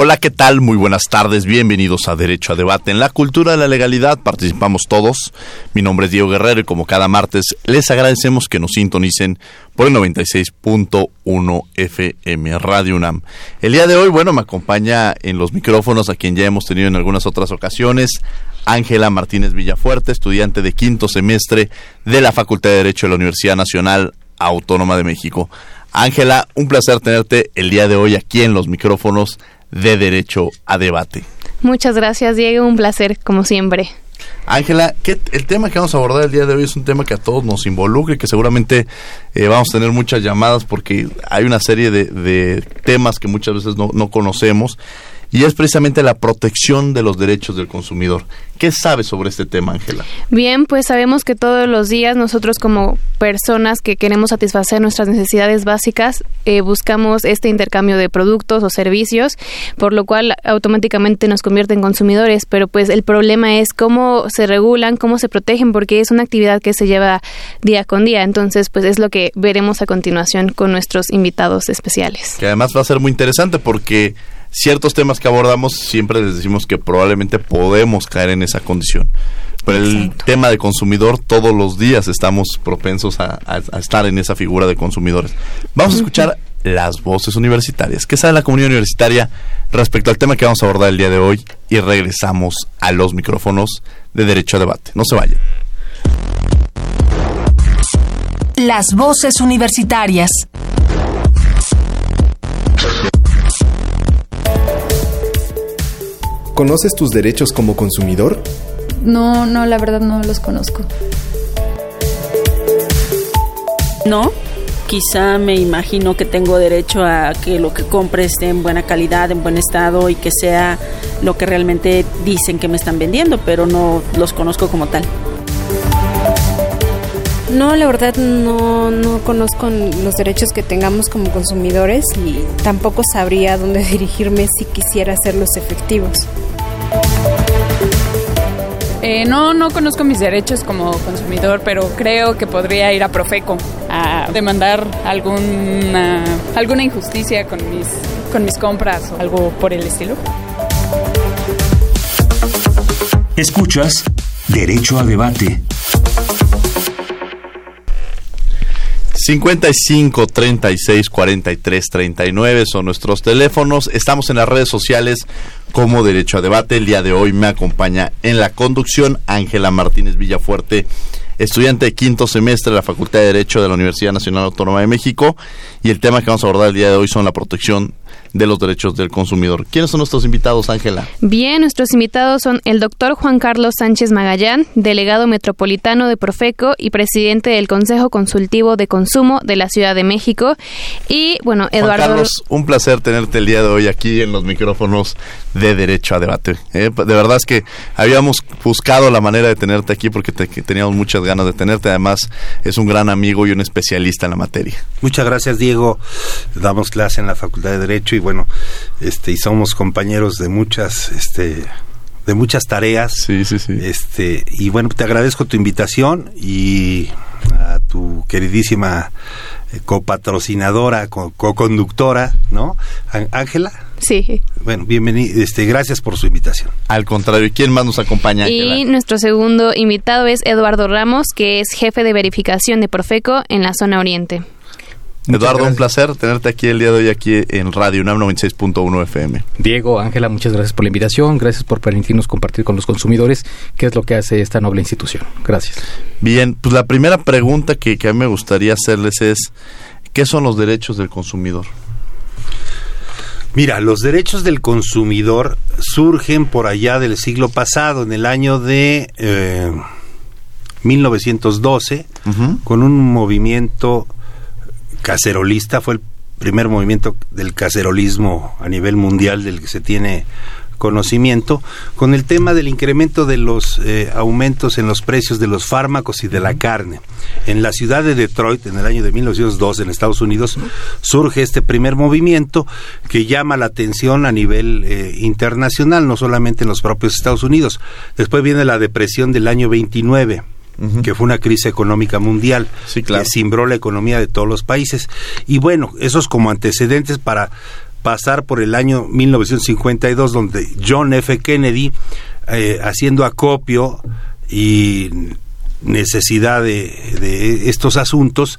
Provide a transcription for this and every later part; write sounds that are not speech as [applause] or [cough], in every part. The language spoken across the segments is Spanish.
Hola, ¿qué tal? Muy buenas tardes, bienvenidos a Derecho a Debate. En la cultura de la legalidad participamos todos. Mi nombre es Diego Guerrero y como cada martes les agradecemos que nos sintonicen por el 96.1 FM Radio UNAM. El día de hoy, bueno, me acompaña en los micrófonos a quien ya hemos tenido en algunas otras ocasiones, Ángela Martínez Villafuerte, estudiante de quinto semestre de la Facultad de Derecho de la Universidad Nacional Autónoma de México. Ángela, un placer tenerte el día de hoy aquí en los micrófonos de Derecho a Debate. Muchas gracias, Diego. Un placer, como siempre. Ángela, el tema que vamos a abordar el día de hoy es un tema que a todos nos involucra y que seguramente eh, vamos a tener muchas llamadas porque hay una serie de, temas que muchas veces no, no conocemos y es precisamente la protección de los derechos del consumidor. ¿Qué sabes sobre este tema, Ángela? Bien, pues sabemos que todos los días nosotros como personas que queremos satisfacer nuestras necesidades básicas eh, buscamos este intercambio de productos o servicios, por lo cual automáticamente nos convierte en consumidores, pero pues el problema es cómo se regulan, cómo se protegen, porque es una actividad que se lleva día con día. Entonces, pues es lo que veremos a continuación con nuestros invitados especiales. Que además va a ser muy interesante porque ciertos temas que abordamos siempre les decimos que probablemente podemos caer en esa condición. Pero el tema de consumidor, todos los días estamos propensos a, estar en esa figura de consumidores. Vamos a escuchar las voces universitarias. ¿Qué sabe la comunidad universitaria respecto al tema que vamos a abordar el día de hoy? Y regresamos a los micrófonos de Derecho a Debate. No se vayan. Las voces universitarias. ¿Conoces tus derechos como consumidor? No, no, la verdad no los conozco. No, quizá me imagino que tengo derecho a que lo que compre esté en buena calidad, en buen estado y que sea lo que realmente dicen que me están vendiendo, pero no los conozco como tal. No, la verdad no, no conozco los derechos que tengamos como consumidores y tampoco sabría dónde [laughs] dirigirme si quisiera hacerlos efectivos. Eh, no, no conozco mis derechos como consumidor, pero creo que podría ir a Profeco a demandar alguna, alguna injusticia con mis, con mis compras o algo por el estilo. Escuchas Derecho a Debate 55 36 43 39 son nuestros teléfonos. Estamos en las redes sociales como Derecho a Debate. El día de hoy me acompaña en la conducción Ángela Martínez Villafuerte, estudiante de quinto semestre de la Facultad de Derecho de la Universidad Nacional Autónoma de México. Y el tema que vamos a abordar el día de hoy son la protección de los derechos del consumidor. ¿Quiénes son nuestros invitados, Ángela? Bien, nuestros invitados son el doctor Juan Carlos Sánchez Magallán, delegado metropolitano de Profeco y presidente del Consejo Consultivo de Consumo de la Ciudad de México. Y bueno, Eduardo. Juan Carlos, un placer tenerte el día de hoy aquí en los micrófonos de Derecho a Debate. ¿eh? de verdad es que habíamos buscado la manera de tenerte aquí porque teníamos muchas ganas de tenerte. Además, es un gran amigo y un especialista en la materia. Muchas gracias, Diego. Damos clase en la Facultad de Derecho y bueno, este y somos compañeros de muchas este de muchas tareas. Sí, sí, sí. Este, y bueno, te agradezco tu invitación y a tu queridísima eh, copatrocinadora, co-conductora, ¿no? Ángela. Sí. Bueno, bienvenido, este, gracias por su invitación. Al contrario, ¿y quién más nos acompaña? Y nuestro segundo invitado es Eduardo Ramos, que es jefe de verificación de Profeco en la zona oriente. Eduardo, un placer tenerte aquí el día de hoy aquí en Radio UNAM 96.1 FM. Diego, Ángela, muchas gracias por la invitación, gracias por permitirnos compartir con los consumidores qué es lo que hace esta noble institución. Gracias. Bien, pues la primera pregunta que, que a mí me gustaría hacerles es, ¿qué son los derechos del consumidor? Mira, los derechos del consumidor surgen por allá del siglo pasado, en el año de eh, 1912, con un movimiento cacerolista, fue el primer movimiento del cacerolismo a nivel mundial del que se tiene conocimiento, con el tema del incremento de los eh, aumentos en los precios de los fármacos y de la carne. En la ciudad de Detroit, en el año de 1902, en Estados Unidos, surge este primer movimiento que llama la atención a nivel eh, internacional, no solamente en los propios Estados Unidos. Después viene la depresión del año 29 que fue una crisis económica mundial que cimbró la economía de todos los países. Y bueno, esos como antecedentes para pasar por el año 1952, donde John F. Kennedy, eh, haciendo acopio y necesidad de, estos asuntos,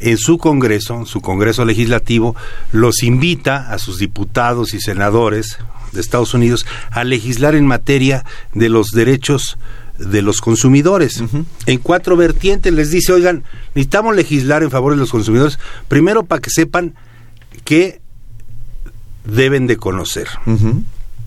en su Congreso, en su Congreso Legislativo, los invita a sus diputados y senadores de Estados Unidos a legislar en materia de los derechos de los consumidores. En cuatro vertientes les dice, oigan, necesitamos legislar en favor de los consumidores, primero para que sepan que deben de conocer.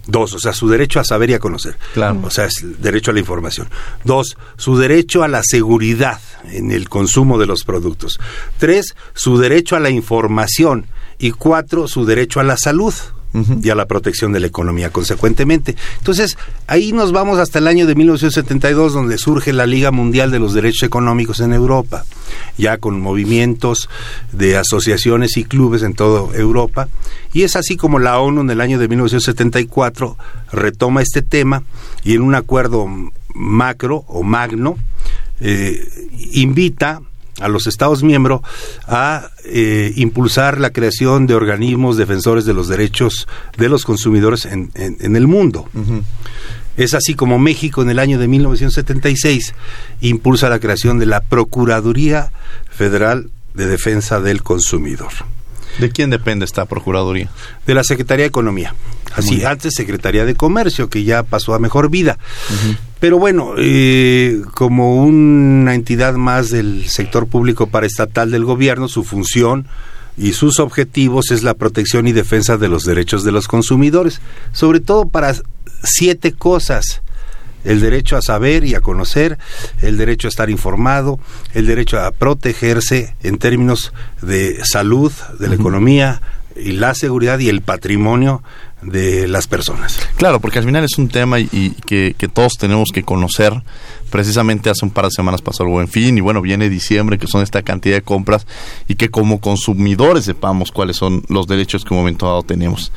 Dos, o sea, su derecho a saber y a conocer. Claro. O sea, es derecho a la información. Dos, su derecho a la seguridad en el consumo de los productos. Tres, su derecho a la información. Y cuatro, su derecho a la salud y a la protección de la economía, consecuentemente. Entonces, ahí nos vamos hasta el año de 1972, donde surge la Liga Mundial de los Derechos Económicos en Europa, ya con movimientos de asociaciones y clubes en toda Europa. Y es así como la ONU en el año de 1974 retoma este tema y en un acuerdo macro o magno eh, invita a los Estados miembros a eh, impulsar la creación de organismos defensores de los derechos de los consumidores en, el mundo. Es así como México en el año de 1976 impulsa la creación de la Procuraduría Federal de Defensa del Consumidor. ¿De quién depende esta Procuraduría? De la Secretaría de Economía. Así, antes Secretaría de Comercio, que ya pasó a mejor vida. Pero bueno, eh, como una entidad más del sector público paraestatal del gobierno, su función y sus objetivos es la protección y defensa de los derechos de los consumidores, sobre todo para siete cosas el derecho a saber y a conocer, el derecho a estar informado, el derecho a protegerse en términos de salud, de la economía y la seguridad y el patrimonio de las personas. Claro, porque al final es un tema y, que, todos tenemos que conocer. Precisamente hace un par de semanas pasó el buen fin y bueno, viene diciembre, que son esta cantidad de compras y que como consumidores sepamos cuáles son los derechos que en un momento dado tenemos.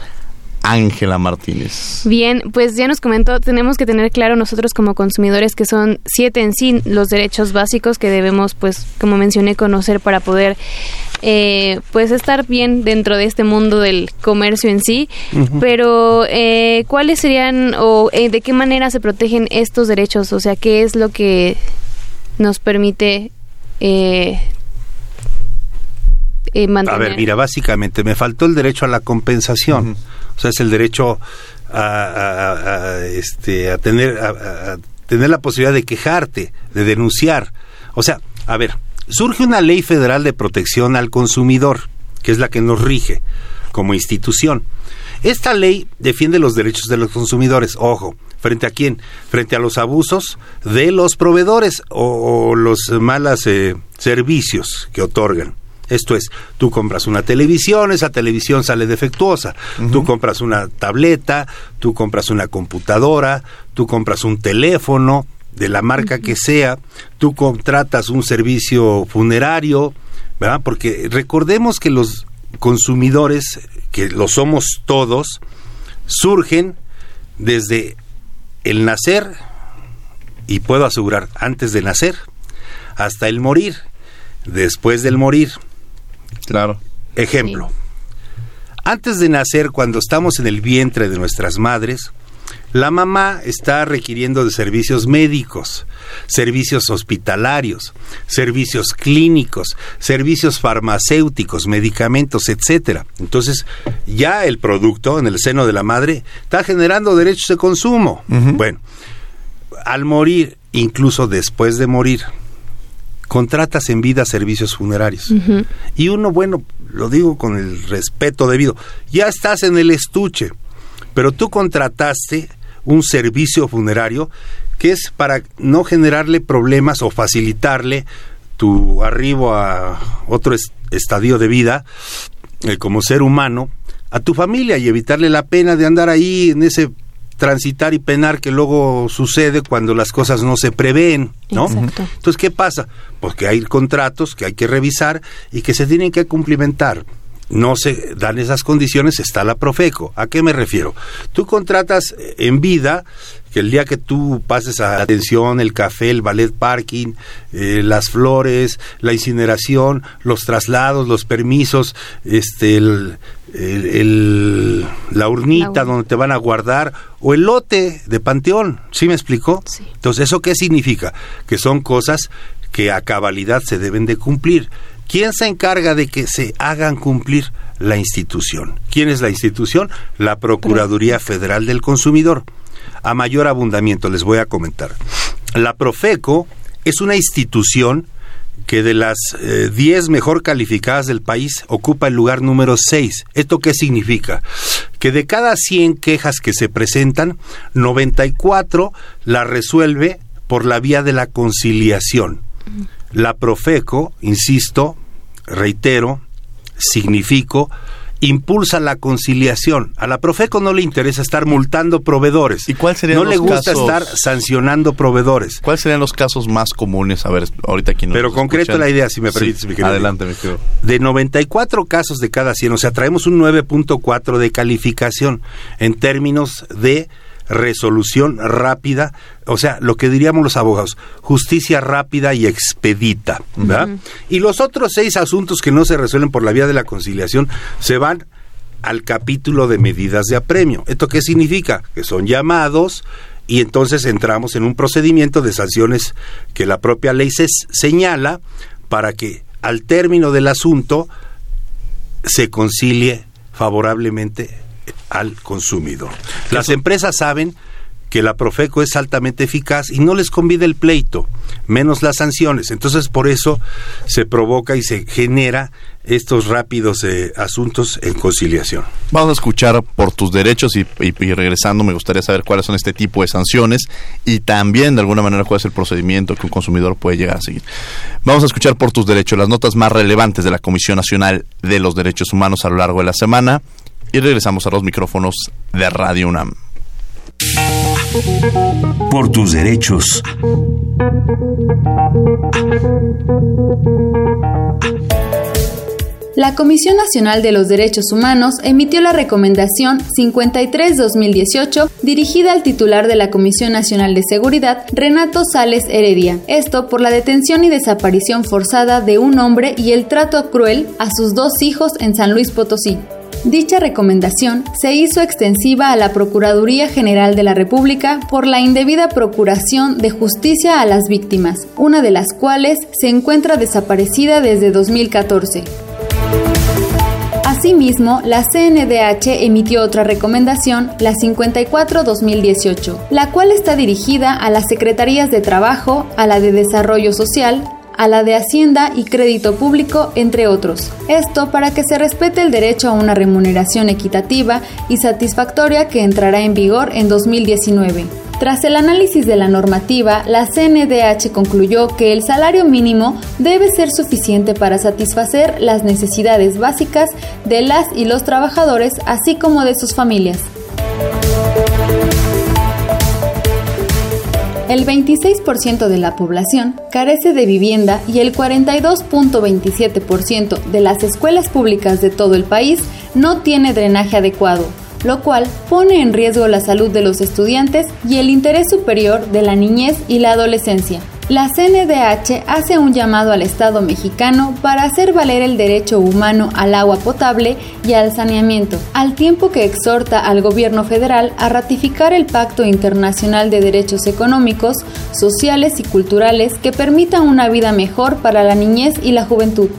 Ángela Martínez. Bien, pues ya nos comentó, tenemos que tener claro nosotros como consumidores que son siete en sí los derechos básicos que debemos, pues, como mencioné, conocer para poder, eh, pues, estar bien dentro de este mundo del comercio en sí. Pero, eh, ¿cuáles serían o eh, de qué manera se protegen estos derechos? O sea, ¿qué es lo que nos permite eh, a ver, mira, básicamente me faltó el derecho a la compensación. O sea, es el derecho a, este, a tener, a, tener la posibilidad de quejarte, de denunciar. O sea, a ver, surge una ley federal de protección al consumidor, que es la que nos rige como institución. Esta ley defiende los derechos de los consumidores, ojo, ¿frente a quién? Frente a los abusos de los proveedores o, los malos eh, servicios que otorgan. Esto es, tú compras una televisión, esa televisión sale defectuosa. Tú compras una tableta, tú compras una computadora, tú compras un teléfono de la marca que sea, tú contratas un servicio funerario, ¿verdad? Porque recordemos que los consumidores, que lo somos todos, surgen desde el nacer, y puedo asegurar, antes de nacer, hasta el morir, después del morir, Claro. Ejemplo. Antes de nacer, cuando estamos en el vientre de nuestras madres, la mamá está requiriendo de servicios médicos, servicios hospitalarios, servicios clínicos, servicios farmacéuticos, medicamentos, etcétera. Entonces, ya el producto en el seno de la madre está generando derechos de consumo. Bueno, al morir, incluso después de morir, contratas en vida servicios funerarios. Y uno, bueno, lo digo con el respeto debido, ya estás en el estuche, pero tú contrataste un servicio funerario que es para no generarle problemas o facilitarle tu arribo a otro estadio de vida eh, como ser humano a tu familia y evitarle la pena de andar ahí en ese transitar y penar que luego sucede cuando las cosas no se prevén, ¿no? Entonces, ¿qué pasa? Pues que hay contratos que hay que revisar y que se tienen que cumplimentar. No se dan esas condiciones, está la Profeco. ¿A qué me refiero? Tú contratas en vida que el día que tú pases a la atención, el café, el ballet parking, eh, las flores, la incineración, los traslados, los permisos, este, el, la urnita donde te van a guardar o el lote de panteón. ¿Sí me explicó? Entonces, ¿eso qué significa? Que son cosas que a cabalidad se deben de cumplir. ¿Quién se encarga de que se hagan cumplir? La institución. ¿Quién es la institución? La Procuraduría Federal del Consumidor. A mayor abundamiento les voy a comentar. La Profeco es una institución que de las 10 eh, mejor calificadas del país ocupa el lugar número 6. ¿Esto qué significa? Que de cada 100 quejas que se presentan, 94 la resuelve por la vía de la conciliación. La Profeco, insisto, reitero, significo, impulsa la conciliación. A la Profeco no le interesa estar multando proveedores. ¿Y cuál serían no le gusta estar sancionando proveedores. ¿Cuáles serían los casos más comunes? A ver, ahorita aquí no Pero concreto la idea, si me permites, mi querido. Adelante, mi querido. De 94 casos de cada 100, o sea, traemos un 9.4 de calificación en términos de resolución rápida, o sea, lo que diríamos los abogados, justicia rápida y expedita, ¿verdad? Y los otros seis asuntos que no se resuelven por la vía de la conciliación se van al capítulo de medidas de apremio. ¿Esto qué significa? Que son llamados y entonces entramos en un procedimiento de sanciones que la propia ley se señala para que al término del asunto se concilie favorablemente al consumidor. Las empresas saben que la Profeco es altamente eficaz y no les convida el pleito, menos las sanciones. Entonces, por eso se provoca y se genera estos rápidos eh, asuntos en conciliación. Vamos a escuchar por tus derechos y, y, regresando me gustaría saber cuáles son este tipo de sanciones y también de alguna manera cuál es el procedimiento que un consumidor puede llegar a seguir. Vamos a escuchar por tus derechos las notas más relevantes de la Comisión Nacional de los Derechos Humanos a lo largo de la semana y regresamos a los micrófonos de Radio UNAM. Por tus derechos. La Comisión Nacional de los Derechos Humanos emitió la recomendación 53-2018 dirigida al titular de la Comisión Nacional de Seguridad, Renato Sales Heredia. Esto por la detención y desaparición forzada de un hombre y el trato cruel a sus dos hijos en San Luis Potosí. Dicha recomendación se hizo extensiva a la Procuraduría General de la República por la indebida procuración de justicia a las víctimas, una de las cuales se encuentra desaparecida desde 2014. Asimismo, la CNDH emitió otra recomendación, la 54-2018, la cual está dirigida a las Secretarías de Trabajo, a la de Desarrollo Social, a la de Hacienda y Crédito Público, entre otros. Esto para que se respete el derecho a una remuneración equitativa y satisfactoria que entrará en vigor en 2019. Tras el análisis de la normativa, la CNDH concluyó que el salario mínimo debe ser suficiente para satisfacer las necesidades básicas de las y los trabajadores, así como de sus familias. El 26% de la población carece de vivienda y el 42.27% de las escuelas públicas de todo el país no tiene drenaje adecuado, lo cual pone en riesgo la salud de los estudiantes y el interés superior de la niñez y la adolescencia. La CNDH hace un llamado al Estado mexicano para hacer valer el derecho humano al agua potable y al saneamiento, al tiempo que exhorta al gobierno federal a ratificar el Pacto Internacional de Derechos Económicos, Sociales y Culturales que permita una vida mejor para la niñez y la juventud.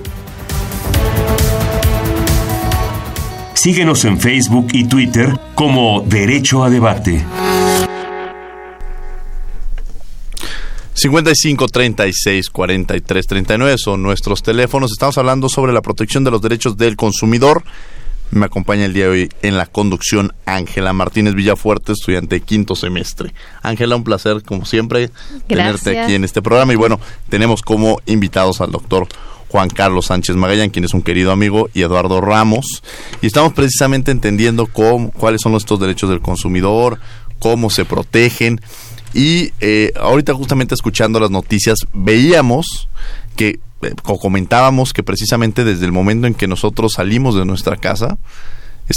Síguenos en Facebook y Twitter como Derecho a Debate. 55 36 43 39 son nuestros teléfonos. Estamos hablando sobre la protección de los derechos del consumidor. Me acompaña el día de hoy en la conducción Ángela Martínez Villafuerte, estudiante de quinto semestre. Ángela, un placer, como siempre, tenerte aquí en este programa. Y bueno, tenemos como invitados al doctor Juan Carlos Sánchez Magallán, quien es un querido amigo, y Eduardo Ramos. Y estamos precisamente entendiendo cómo, cuáles son estos derechos del consumidor, cómo se protegen y eh, ahorita justamente escuchando las noticias veíamos que, eh, comentábamos que precisamente desde el momento en que nosotros salimos de nuestra casa,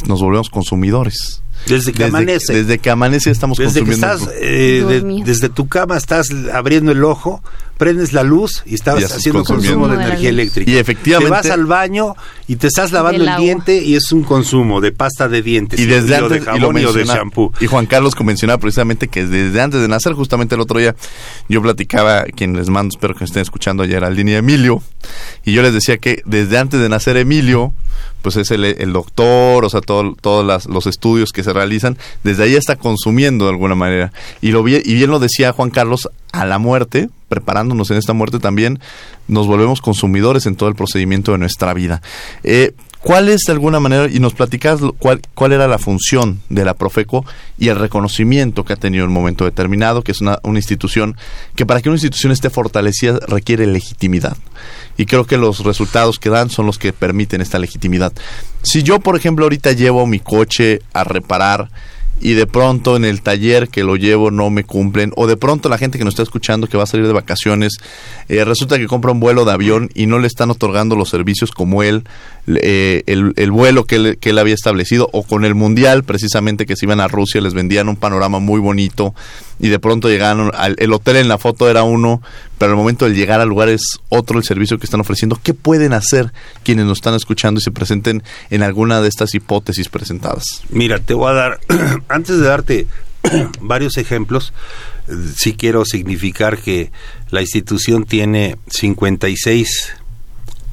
nos volvemos consumidores. Desde que amanece. Desde que amanece estamos desde consumiendo. Que estás, eh, desde tu cama estás abriendo el ojo, prendes la luz y estás haciendo consumo de energía eléctrica. Y efectivamente. Te vas al baño y te estás lavando el diente y es un consumo de pasta de dientes. Y desde antes de jabón y, de shampoo. Y Juan Carlos mencionaba precisamente que desde antes de nacer, justamente el otro día, yo platicaba, quien les mando, espero que estén escuchando ayer al línea Emilio, y yo les decía que desde antes de nacer Emilio, pues es el, doctor, o sea, todos los estudios que se realizan, desde ahí está consumiendo de alguna manera. Y, lo, y bien lo decía Juan Carlos, a la muerte, preparándonos en esta muerte también, nos volvemos consumidores en todo el procedimiento de nuestra vida. Eh, ¿Cuál es de alguna manera, y nos platicas cuál, cuál era la función de la Profeco y el reconocimiento que ha tenido en un momento determinado, que es una, una institución que para que una institución esté fortalecida requiere legitimidad? Y creo que los resultados que dan son los que permiten esta legitimidad. Si yo, por ejemplo, ahorita llevo mi coche a reparar, y de pronto en el taller que lo llevo no me cumplen o de pronto la gente que nos está escuchando que va a salir de vacaciones eh, resulta que compra un vuelo de avión y no le están otorgando los servicios como él eh, el, vuelo que él, que él había establecido o con el mundial precisamente que se iban a Rusia les vendían un panorama muy bonito y de pronto llegaron al el hotel en la foto era uno pero al momento de llegar al lugar es otro el servicio que están ofreciendo. Qué pueden hacer quienes nos están escuchando y se presenten en alguna de estas hipótesis presentadas mira te voy a dar [clears throat] antes de darte [clears throat] varios ejemplos, sí quiero significar que la institución tiene 56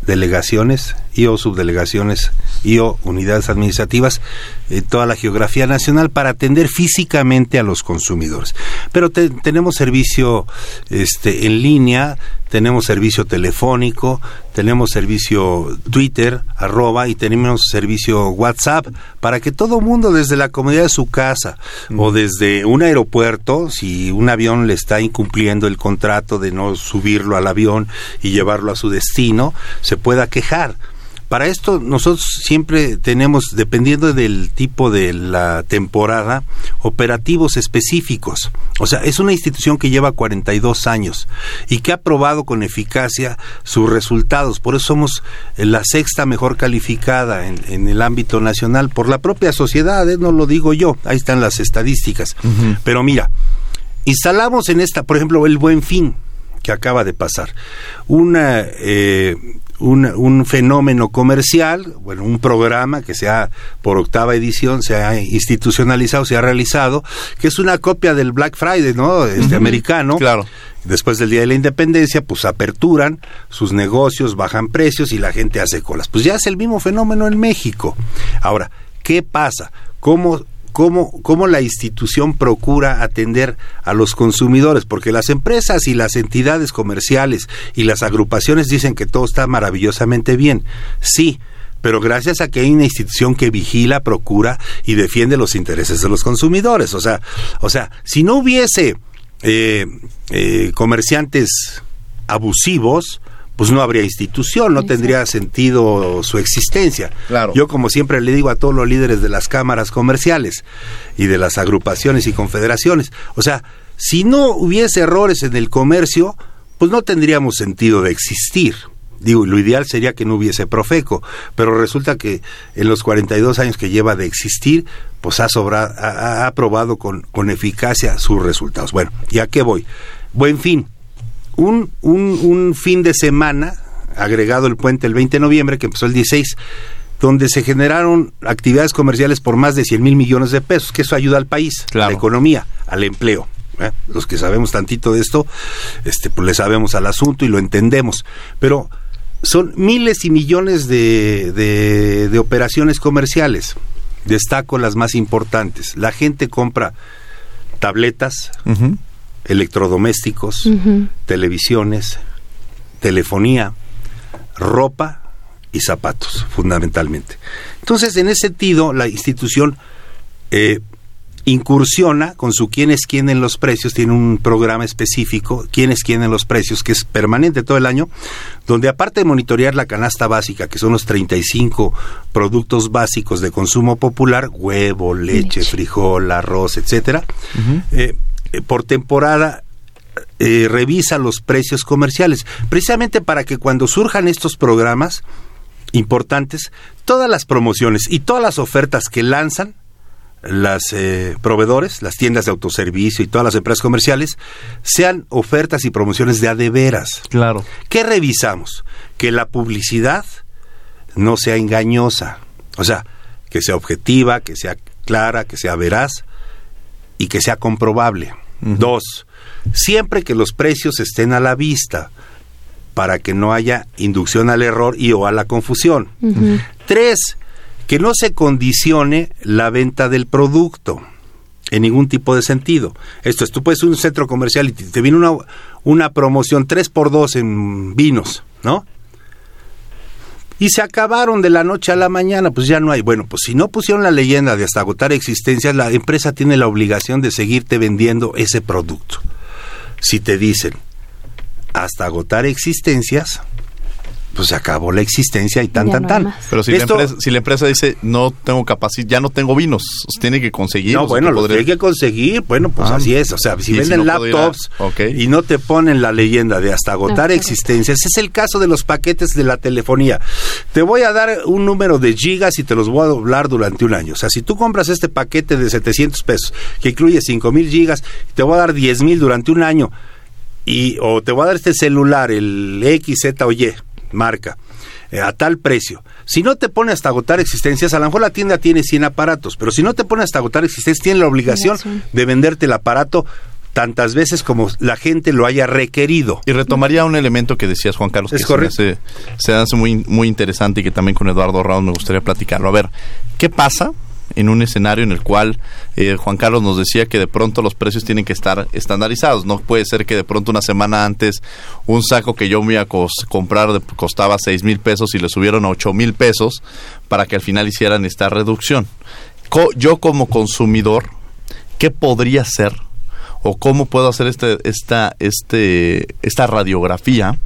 delegaciones y o subdelegaciones y o unidades administrativas en toda la geografía nacional para atender físicamente a los consumidores. Pero tenemos servicio este, en línea, tenemos servicio telefónico, tenemos servicio Twitter, arroba, y tenemos servicio WhatsApp, para que todo mundo desde la comodidad de su casa o desde un aeropuerto, si un avión le está incumpliendo el contrato de no subirlo al avión y llevarlo a su destino, se pueda quejar. Para esto nosotros siempre tenemos, dependiendo del tipo de la temporada, operativos específicos. O sea, es una institución que lleva 42 años y que ha probado con eficacia sus resultados. Por eso somos la sexta mejor calificada en, el ámbito nacional por la propia sociedad, ¿eh? no lo digo yo, ahí están las estadísticas. Pero mira, instalamos en esta, por ejemplo, el buen fin que acaba de pasar. Una eh, un, fenómeno comercial, bueno, un programa que se ha, por octava edición, se ha institucionalizado, se ha realizado, que es una copia del Black Friday, ¿no? Este americano. Claro. Después del Día de la Independencia, pues aperturan sus negocios, bajan precios y la gente hace colas. Pues ya es el mismo fenómeno en México. Ahora, ¿qué pasa? ¿Cómo cómo, cómo la institución procura atender a los consumidores, porque las empresas y las entidades comerciales y las agrupaciones dicen que todo está maravillosamente bien. Sí, pero gracias a que hay una institución que vigila, procura y defiende los intereses de los consumidores. O sea, o sea si no hubiese eh, eh, comerciantes abusivos, pues no habría institución, no tendría sentido su existencia. Claro. Yo como siempre le digo a todos los líderes de las cámaras comerciales y de las agrupaciones y confederaciones, o sea, si no hubiese errores en el comercio, pues no tendríamos sentido de existir. Digo, lo ideal sería que no hubiese Profeco, pero resulta que en los 42 años que lleva de existir, pues ha, sobrado, ha, ha probado con, con eficacia sus resultados. Bueno, ¿y a qué voy? Buen fin un, un, un fin de semana, agregado el puente el 20 de noviembre, que empezó el 16, donde se generaron actividades comerciales por más de 100 mil millones de pesos, que eso ayuda al país, a la economía, al empleo. ¿eh? Los que sabemos tantito de esto, este, pues le sabemos al asunto y lo entendemos. Pero son miles y millones de, de, de operaciones comerciales. Destaco las más importantes. La gente compra tabletas, electrodomésticos, televisiones, telefonía, ropa y zapatos, fundamentalmente. Entonces, en ese sentido, la institución eh, incursiona con su quién es quién en los precios, tiene un programa específico, quién es quién en los precios, que es permanente todo el año, donde aparte de monitorear la canasta básica, que son los 35 productos básicos de consumo popular, huevo, leche, frijol, arroz, etcétera, eh, por temporada eh, revisa los precios comerciales, precisamente para que cuando surjan estos programas importantes, todas las promociones y todas las ofertas que lanzan las eh, proveedores, las tiendas de autoservicio y todas las empresas comerciales sean ofertas y promociones de a de veras. Claro. ¿Qué revisamos? Que la publicidad no sea engañosa, o sea, que sea objetiva, que sea clara, que sea veraz y que sea comprobable. Dos, siempre que los precios estén a la vista para que no haya inducción al error y o a la confusión. Tres, que no se condicione la venta del producto en ningún tipo de sentido. Esto es, tú puedes ir a un centro comercial y te, viene una, una promoción 3 por 2 en vinos, ¿no? Y se acabaron de la noche a la mañana, pues ya no hay. Bueno, pues si no pusieron la leyenda de hasta agotar existencias, la empresa tiene la obligación de seguirte vendiendo ese producto. Si te dicen hasta agotar existencias, pues se acabó la existencia y tan, tan, tan. Pero si, la empresa, si, la empresa, dice, no tengo capacidad, ya no tengo vinos, tiene que conseguir. No, bueno, lo tiene que conseguir, bueno, pues ah, así es. O sea, si venden laptops y no te ponen la leyenda de hasta agotar existencias, es el caso de los paquetes de la telefonía. Te voy a dar un número de gigas y te los voy a doblar durante un año. O sea, si tú compras este paquete de 700 pesos, que incluye 5 mil gigas, te voy a dar 10 mil durante un año. Y, o te voy a dar este celular, el X, Z o Y, marca eh, a tal precio. Si no te pone hasta agotar existencias, a lo mejor la tienda tiene 100 aparatos, pero si no te pone hasta agotar existencias, tiene la obligación de venderte el aparato tantas veces como la gente lo haya requerido. Y retomaría un elemento que decías, Juan Carlos, es que correcto. Se, se hace muy, muy interesante y que también con Eduardo Raúl me gustaría platicarlo. A ver, ¿qué pasa en un escenario en el cual eh, Juan Carlos nos decía que de pronto los precios tienen que estar estandarizados. No puede ser que de pronto una semana antes un saco que yo me iba a comprar costaba 6 mil pesos y le subieron a 8 mil pesos para que al final hicieran esta reducción. yo como consumidor, ¿qué podría hacer? ¿O cómo puedo hacer este, esta, este, esta radiografía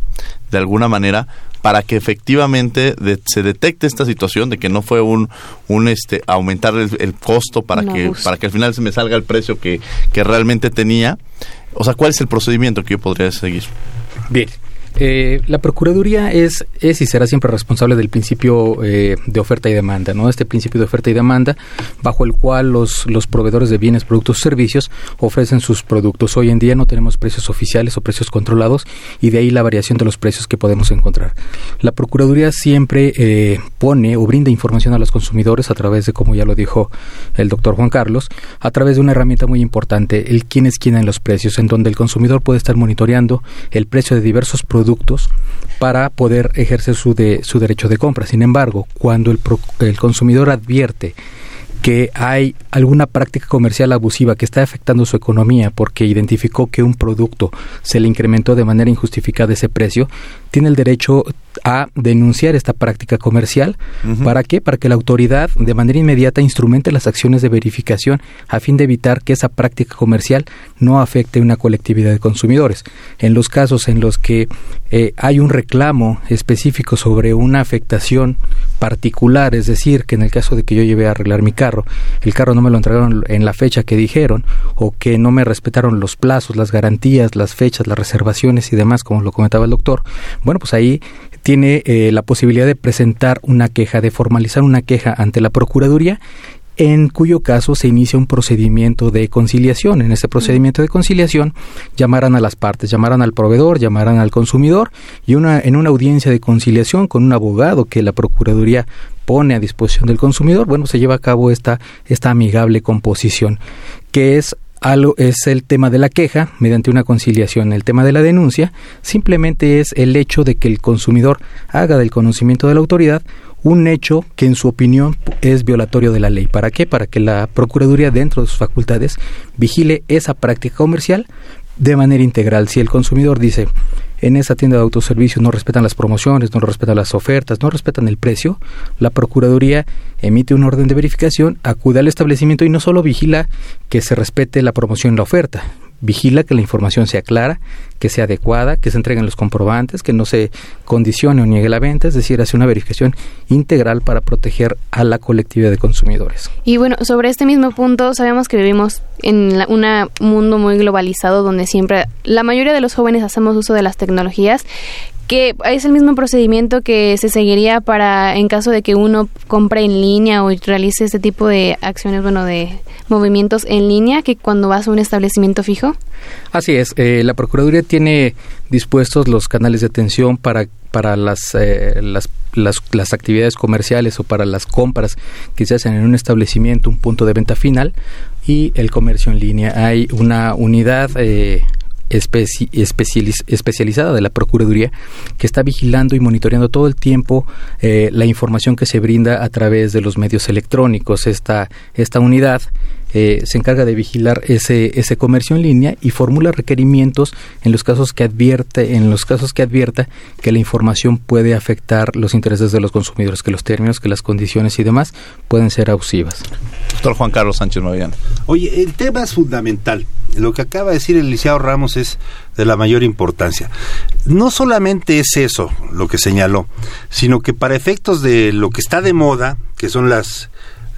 de alguna manera para que efectivamente se detecte esta situación de que no fue un, un este aumentar el, costo para que para que al final se me salga el precio que, que realmente tenía. O sea, ¿cuál es el procedimiento que yo podría seguir? Bien, eh, la Procuraduría es, es y será siempre responsable del principio eh, de oferta y demanda, ¿no? Este principio de oferta y demanda, bajo el cual los, los proveedores de bienes, productos servicios ofrecen sus productos. Hoy en día no tenemos precios oficiales o precios controlados y de ahí la variación de los precios que podemos encontrar. La Procuraduría siempre eh, pone o brinda información a los consumidores a través de, como ya lo dijo el doctor Juan Carlos, a través de una herramienta muy importante, el quién es quién en los precios, en donde el consumidor puede estar monitoreando el precio de diversos productos productos para poder ejercer su, de, su derecho de compra. Sin embargo, cuando el, el consumidor advierte que hay alguna práctica comercial abusiva que está afectando su economía porque identificó que un producto se le incrementó de manera injustificada ese precio, tiene el derecho a denunciar esta práctica comercial. ¿Para qué? Para que la autoridad de manera inmediata instrumente las acciones de verificación a fin de evitar que esa práctica comercial no afecte a una colectividad de consumidores. En los casos en los que eh, hay un reclamo específico sobre una afectación particular, es decir, que en el caso de que yo lleve a arreglar mi carro, el carro no me lo entregaron en la fecha que dijeron o que no me respetaron los plazos, las garantías, las fechas, las reservaciones y demás, como lo comentaba el doctor, bueno, pues ahí tiene eh, la posibilidad de presentar una queja, de formalizar una queja ante la Procuraduría en cuyo caso se inicia un procedimiento de conciliación. En ese procedimiento de conciliación llamarán a las partes, llamarán al proveedor, llamarán al consumidor y una, en una audiencia de conciliación con un abogado que la Procuraduría pone a disposición del consumidor, bueno, se lleva a cabo esta, esta amigable composición, que es algo, es el tema de la queja mediante una conciliación. El tema de la denuncia simplemente es el hecho de que el consumidor haga del conocimiento de la autoridad un hecho que en su opinión es violatorio de la ley. ¿Para qué? Para que la Procuraduría dentro de sus facultades vigile esa práctica comercial de manera integral. Si el consumidor dice en esa tienda de autoservicio no respetan las promociones, no respetan las ofertas, no respetan el precio, la Procuraduría emite un orden de verificación, acude al establecimiento y no solo vigila que se respete la promoción y la oferta, vigila que la información sea clara, que sea adecuada, que se entreguen los comprobantes, que no se condicione o niegue la venta, es decir, hace una verificación integral para proteger a la colectividad de consumidores. Y bueno, sobre este mismo punto, sabemos que vivimos en un mundo muy globalizado donde siempre la mayoría de los jóvenes hacemos uso de las tecnologías que es el mismo procedimiento que se seguiría para en caso de que uno compre en línea o realice este tipo de acciones, bueno, de movimientos en línea que cuando vas a un establecimiento fijo? Así es, eh, la Procuraduría tiene dispuestos los canales de atención para, para las, eh, las, las, actividades comerciales o para las compras que se hacen en un establecimiento, un punto de venta final y el comercio en línea. Hay una unidad eh, especializada de la Procuraduría que está vigilando y monitoreando todo el tiempo eh, la información que se brinda a través de los medios electrónicos. Esta, esta unidad eh, se encarga de vigilar ese, ese comercio en línea y formula requerimientos en los casos que advierte, en los casos que advierta que la información puede afectar los intereses de los consumidores, que los términos, que las condiciones y demás pueden ser abusivas. Doctor Juan Carlos Sánchez Mariano. Oye, el tema es fundamental. Lo que acaba de decir el licenciado Ramos es de la mayor importancia. No solamente es eso lo que señaló, sino que para efectos de lo que está de moda, que son las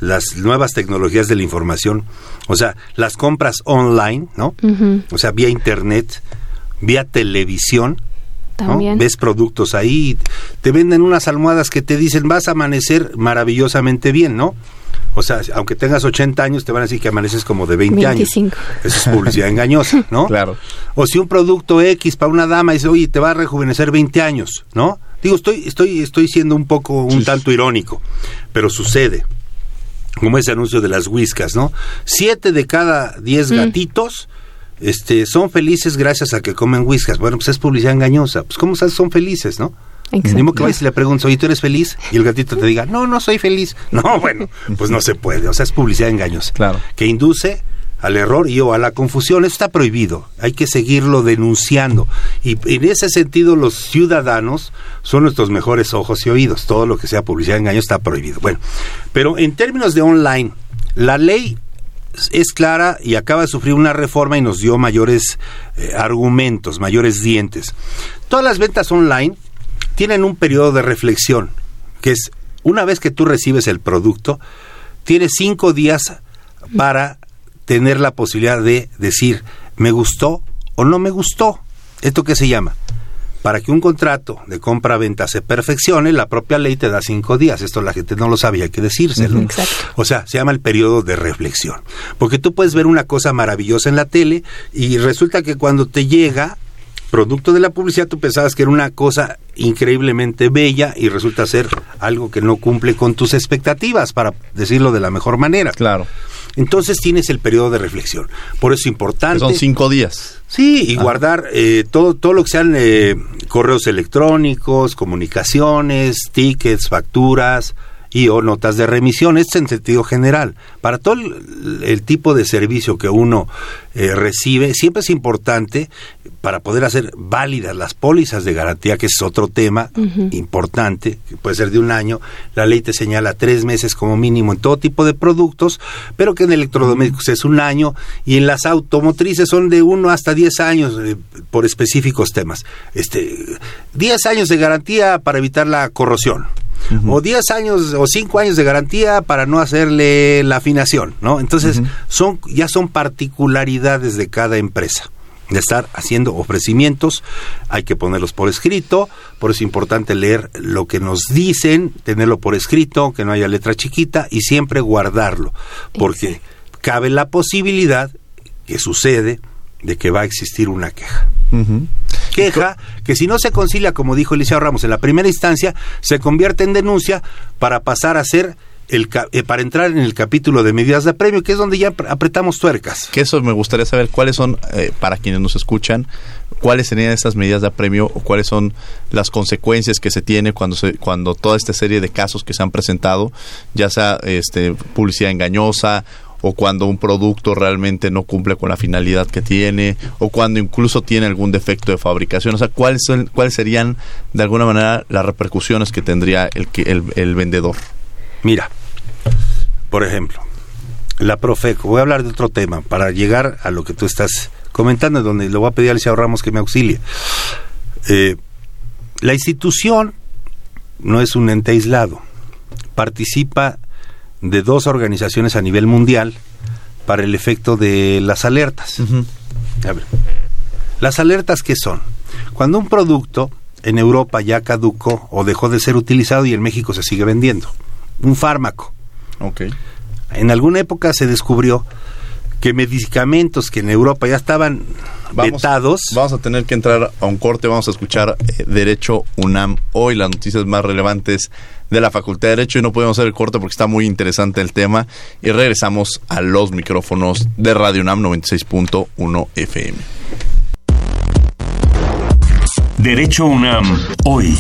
las nuevas tecnologías de la información, o sea, las compras online, ¿no? O sea, vía internet, vía televisión, También. Ves productos ahí, te venden unas almohadas que te dicen vas a amanecer maravillosamente bien, ¿no? O sea, aunque tengas 80 años, te van a decir que amaneces como de 20 25. años. Eso es publicidad engañosa, ¿no? [laughs] Claro. O si un producto X para una dama dice, oye, te va a rejuvenecer 20 años, ¿no? Digo, estoy, estoy, estoy siendo un poco, un tanto irónico, pero sucede como ese anuncio de las whiskas, ¿no? Siete de cada diez mm. gatitos este, son felices gracias a que comen whiskas. Bueno, pues es publicidad engañosa. Pues ¿cómo sabes son felices, no? Mismo que vayas y le preguntas, oye, ¿tú eres feliz? Y el gatito te diga, no, no soy feliz. [laughs] No, bueno, pues no se puede. O sea, es publicidad engañosa. Claro. Que induce al error y o a la confusión. Eso está prohibido. Hay que seguirlo denunciando. Y en ese sentido, los ciudadanos son nuestros mejores ojos y oídos. Todo lo que sea publicidad engaño está prohibido. Bueno, pero en términos de online, la ley es clara y acaba de sufrir una reforma y nos dio mayores eh, argumentos, mayores dientes. Todas las ventas online tienen un periodo de reflexión, que es una vez que tú recibes el producto, tienes cinco días para tener la posibilidad de decir, me gustó o no me gustó. ¿Esto qué se llama? Para que un contrato de compra-venta se perfeccione, la propia ley te da cinco días. Esto la gente no lo sabe, hay que decírselo. O sea, se llama el periodo de reflexión. Porque tú puedes ver una cosa maravillosa en la tele y resulta que cuando te llega, producto de la publicidad, tú pensabas que era una cosa increíblemente bella y resulta ser algo que no cumple con tus expectativas, para decirlo de la mejor manera. Claro. Entonces tienes el periodo de reflexión. Por eso es importante. son cinco días. Sí, y guardar eh, todo, todo lo que sean eh, correos electrónicos, comunicaciones, tickets, facturas, y o notas de remisión, esto en sentido general. Para todo el, tipo de servicio que uno eh, recibe, siempre es importante para poder hacer válidas las pólizas de garantía, que es otro tema importante, que puede ser de un año. La ley te señala tres meses como mínimo en todo tipo de productos, pero que en electrodomésticos es un año y en las automotrices son de uno hasta diez años eh, por específicos temas. Este, diez años de garantía para evitar la corrosión o 10 años o 5 años de garantía para no hacerle la afinación, ¿no? Entonces, son ya son particularidades de cada empresa. de estar haciendo ofrecimientos, hay que ponerlos por escrito, por eso es importante leer lo que nos dicen, tenerlo por escrito, que no haya letra chiquita y siempre guardarlo, porque cabe la posibilidad que sucede de que va a existir una queja. Queja que si no se concilia, como dijo Eliseo Ramos en la primera instancia, se convierte en denuncia para pasar a ser el, eh, para entrar en el capítulo de medidas de premio, que es donde ya apretamos tuercas. Que eso me gustaría saber cuáles son, eh, para quienes nos escuchan, cuáles serían esas medidas de apremio o cuáles son las consecuencias que se tiene cuando se, cuando toda esta serie de casos que se han presentado, ya sea este publicidad engañosa o cuando un producto realmente no cumple con la finalidad que tiene, o cuando incluso tiene algún defecto de fabricación. O sea, ¿cuáles, cuáles serían de alguna manera las repercusiones que tendría el, el, vendedor? Mira, por ejemplo, la Profeco, voy a hablar de otro tema para llegar a lo que tú estás comentando, donde le voy a pedir al señor Ramos que me auxilie. Eh, la institución no es un ente aislado, participa de dos organizaciones a nivel mundial para el efecto de las alertas. a ver, las alertas qué son? Cuando un producto en Europa ya caducó o dejó de ser utilizado y en México se sigue vendiendo un fármaco. Okay. En alguna época se descubrió que medicamentos que en Europa ya estaban vamos, vetados. Vamos a tener que entrar a un corte, vamos a escuchar eh, Derecho UNAM hoy, las noticias más relevantes de la Facultad de Derecho y no podemos hacer el corte porque está muy interesante el tema y regresamos a los micrófonos de Radio UNAM 96.1 FM. Derecho UNAM hoy.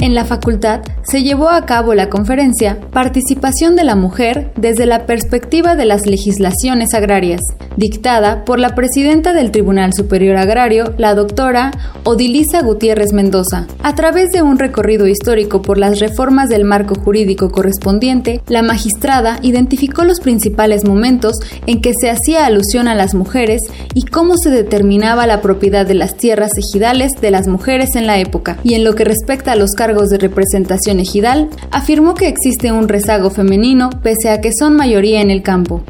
En la facultad se llevó a cabo la conferencia Participación de la Mujer desde la perspectiva de las legislaciones agrarias, dictada por la presidenta del Tribunal Superior Agrario, la doctora Odilisa Gutiérrez Mendoza. A través de un recorrido histórico por las reformas del marco jurídico correspondiente, la magistrada identificó los principales momentos en que se hacía alusión a las mujeres y cómo se determinaba la propiedad de las tierras ejidales de las mujeres en la época. Y en lo que respecta a los cargos de representación ejidal, afirmó que existe un rezago femenino pese a que son mayoría en el campo.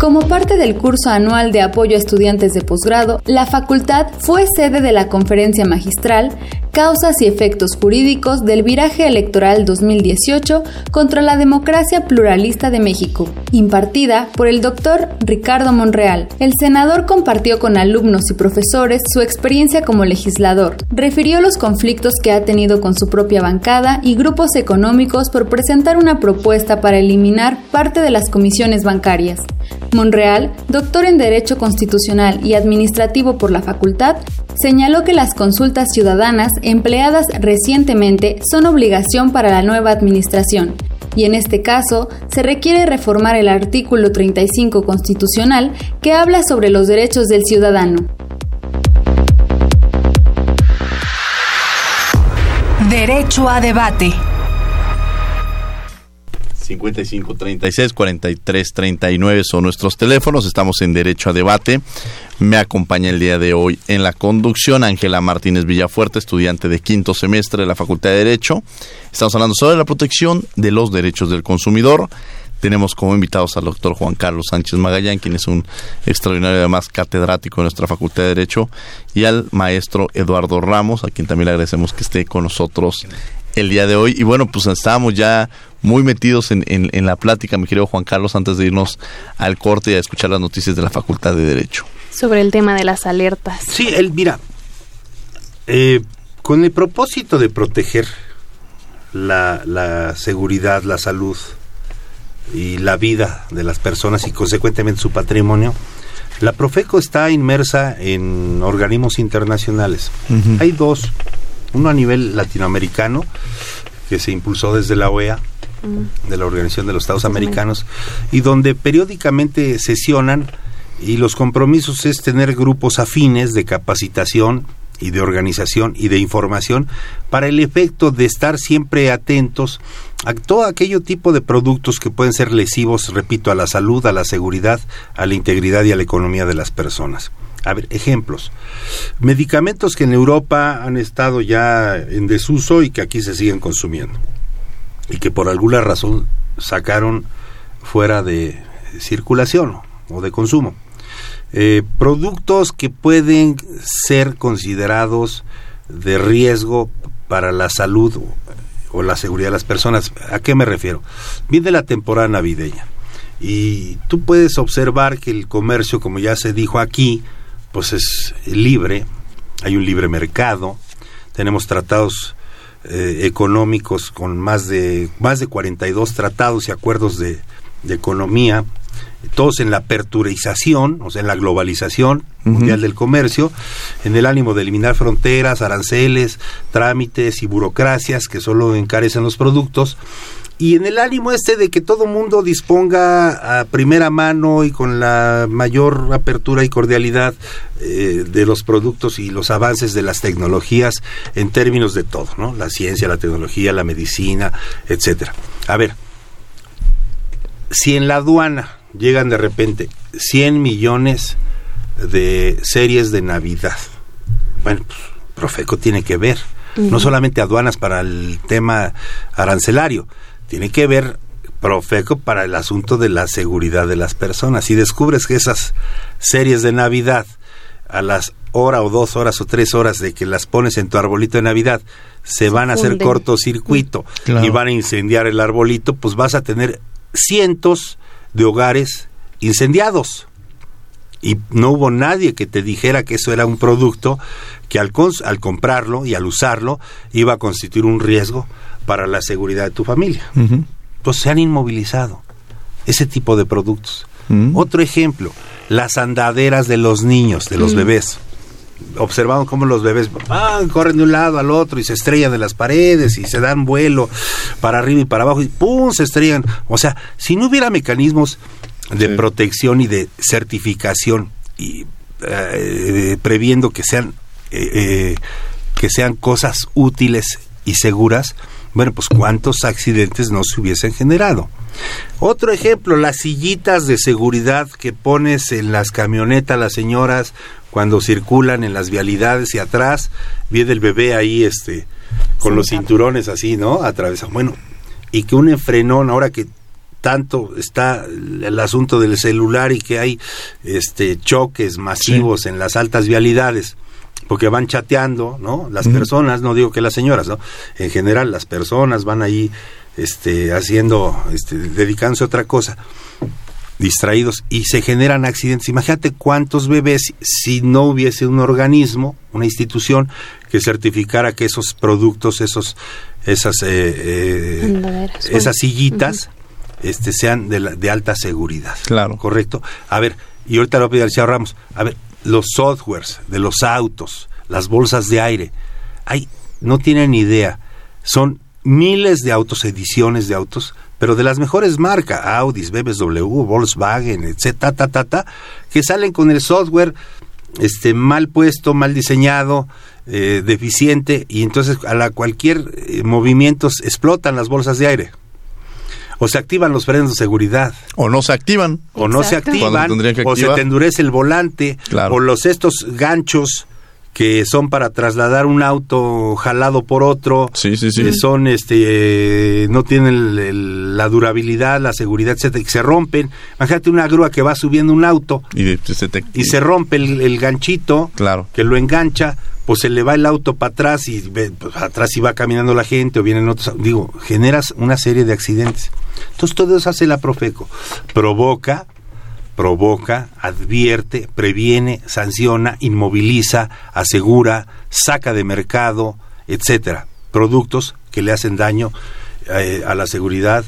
Como parte del curso anual de apoyo a estudiantes de posgrado, la facultad fue sede de la conferencia magistral Causas y efectos jurídicos del viraje electoral 2018 contra la democracia pluralista de México, impartida por el doctor Ricardo Monreal. El senador compartió con alumnos y profesores su experiencia como legislador, refirió los conflictos que ha tenido con su propia bancada y grupos económicos por presentar una propuesta para eliminar parte de las comisiones bancarias. Monreal, doctor en Derecho Constitucional y Administrativo por la facultad, señaló que las consultas ciudadanas empleadas recientemente son obligación para la nueva administración y en este caso se requiere reformar el artículo 35 constitucional que habla sobre los derechos del ciudadano. Derecho a debate. 55 36 43 39 son nuestros teléfonos. Estamos en Derecho a Debate. Me acompaña el día de hoy en la conducción Ángela Martínez Villafuerte, estudiante de quinto semestre de la Facultad de Derecho. Estamos hablando sobre la protección de los derechos del consumidor. Tenemos como invitados al doctor Juan Carlos Sánchez Magallán, quien es un extraordinario además catedrático de nuestra Facultad de Derecho, y al maestro Eduardo Ramos, a quien también le agradecemos que esté con nosotros el día de hoy. Y bueno, pues estábamos ya muy metidos en, en, la plática, mi querido Juan Carlos, antes de irnos al corte y a escuchar las noticias de la Facultad de Derecho. Sobre el tema de las alertas. Sí, él, mira, eh, con el propósito de proteger la, la seguridad, la salud y la vida de las personas y consecuentemente su patrimonio, la Profeco está inmersa en organismos internacionales. Hay dos, uno a nivel latinoamericano, que se impulsó desde la OEA, de la Organización de los Estados Americanos, y donde periódicamente sesionan y los compromisos es tener grupos afines de capacitación y de organización y de información para el efecto de estar siempre atentos a todo aquello tipo de productos que pueden ser lesivos, repito, a la salud, a la seguridad, a la integridad y a la economía de las personas. A ver, ejemplos. Medicamentos que en Europa han estado ya en desuso y que aquí se siguen consumiendo. Y que por alguna razón sacaron fuera de circulación o de consumo. Eh, productos que pueden ser considerados de riesgo para la salud o la seguridad de las personas. ¿A qué me refiero? Viene la temporada navideña y tú puedes observar que el comercio, como ya se dijo aquí, pues es libre, hay un libre mercado, tenemos tratados eh, económicos con más de más de 42 tratados y acuerdos de, de economía todos en la aperturización, o sea, en la globalización mundial del comercio, en el ánimo de eliminar fronteras, aranceles, trámites y burocracias que solo encarecen los productos, y en el ánimo este de que todo mundo disponga a primera mano y con la mayor apertura y cordialidad eh, de los productos y los avances de las tecnologías en términos de todo, ¿no? La ciencia, la tecnología, la medicina, etcétera. A ver, si en la aduana llegan de repente 100 millones de series de Navidad. Bueno, pues, Profeco tiene que ver, no solamente aduanas para el tema arancelario, tiene que ver Profeco para el asunto de la seguridad de las personas. Si descubres que esas series de Navidad a las hora o dos horas o tres horas de que las pones en tu arbolito de Navidad se, van a hacer cortocircuito y van a incendiar el arbolito, pues vas a tener cientos de hogares incendiados. Y no hubo nadie que te dijera que eso era un producto que al, al comprarlo y al usarlo iba a constituir un riesgo para la seguridad de tu familia. Pues se han inmovilizado ese tipo de productos. Otro ejemplo, las andaderas de los niños, de los bebés. Observamos cómo los bebés corren de un lado al otro y se estrellan de las paredes y se dan vuelo para arriba y para abajo y ¡pum! se estrellan. O sea, si no hubiera mecanismos de protección y de certificación y eh, previendo que sean eh, eh, que sean cosas útiles y seguras, bueno, pues cuántos accidentes no se hubiesen generado. Otro ejemplo, las sillitas de seguridad que pones en las camionetas las señoras cuando circulan en las vialidades y atrás viene el bebé ahí este con los cinturones así, ¿no? Atravesado. Bueno, y que un enfrenón ahora que tanto está el asunto del celular y que hay este choques masivos en las altas vialidades porque van chateando, ¿no? Las personas, no digo que las señoras, ¿no? En general las personas van ahí este haciendo este dedicándose a otra cosa distraídos y se generan accidentes. Imagínate cuántos bebés si no hubiese un organismo, una institución que certificara que esos productos, esos, esas, eh, eh, esas sillitas, este, sean de, de, alta seguridad. Claro. Correcto. A ver, y ahorita lo voy a pedir al Ramos. A ver, los softwares de los autos, las bolsas de aire, hay, no tienen idea. Son miles de autos, ediciones de autos pero de las mejores marcas, Audis, BMW, Volkswagen, etcétera, ta, ta, ta, que salen con el software este mal puesto, mal diseñado, eh, deficiente y entonces a la cualquier eh, movimiento explotan las bolsas de aire. O se activan los frenos de seguridad. O no se activan. O no se activan. o se te endurece el volante. O los estos ganchos que son para trasladar un auto jalado por otro, sí, sí, sí. que son este no tienen la durabilidad, la seguridad, etcétera, que se rompen. Imagínate una grúa que va subiendo un auto y, se, y se rompe el, ganchito claro. que lo engancha, pues se le va el auto para atrás y pues, atrás y va caminando la gente o vienen otros, digo, generas una serie de accidentes. Entonces todo eso hace la Profeco, provoca provoca, advierte, previene, sanciona, inmoviliza, asegura, saca de mercado, etcétera, productos que le hacen daño eh, a la seguridad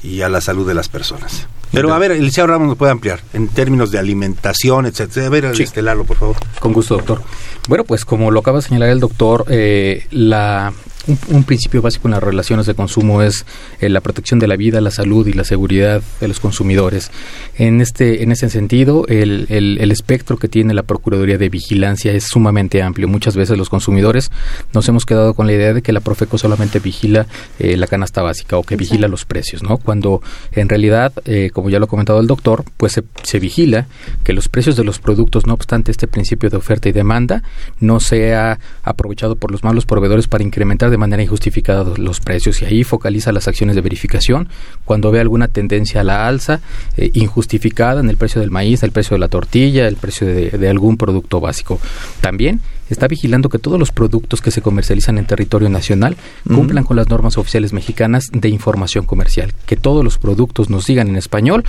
y a la salud de las personas. Pero a ver, el señor Ramos nos puede ampliar en términos de alimentación, etcétera. A ver, sí. este Lalo, por favor. Con gusto, doctor. Bueno, pues como lo acaba de señalar el doctor, eh, la un, principio básico en las relaciones de consumo es eh, la protección de la vida, la salud y la seguridad de los consumidores. En este, en ese sentido, el, el, espectro que tiene la Procuraduría de Vigilancia es sumamente amplio. Muchas veces los consumidores nos hemos quedado con la idea de que la Profeco solamente vigila eh, la canasta básica o que vigila los precios, ¿no? Cuando en realidad, eh, como ya lo ha comentado el doctor, pues se, se vigila que los precios de los productos, no obstante este principio de oferta y demanda, no sea aprovechado por los malos proveedores para incrementar de manera injustificada los precios y ahí focaliza las acciones de verificación. Cuando ve alguna tendencia a la alza eh, injustificada en el precio del maíz, el precio de la tortilla, el precio de, de algún producto básico. También está vigilando que todos los productos que se comercializan en territorio nacional cumplan con las normas oficiales mexicanas de información comercial, que todos los productos nos digan en español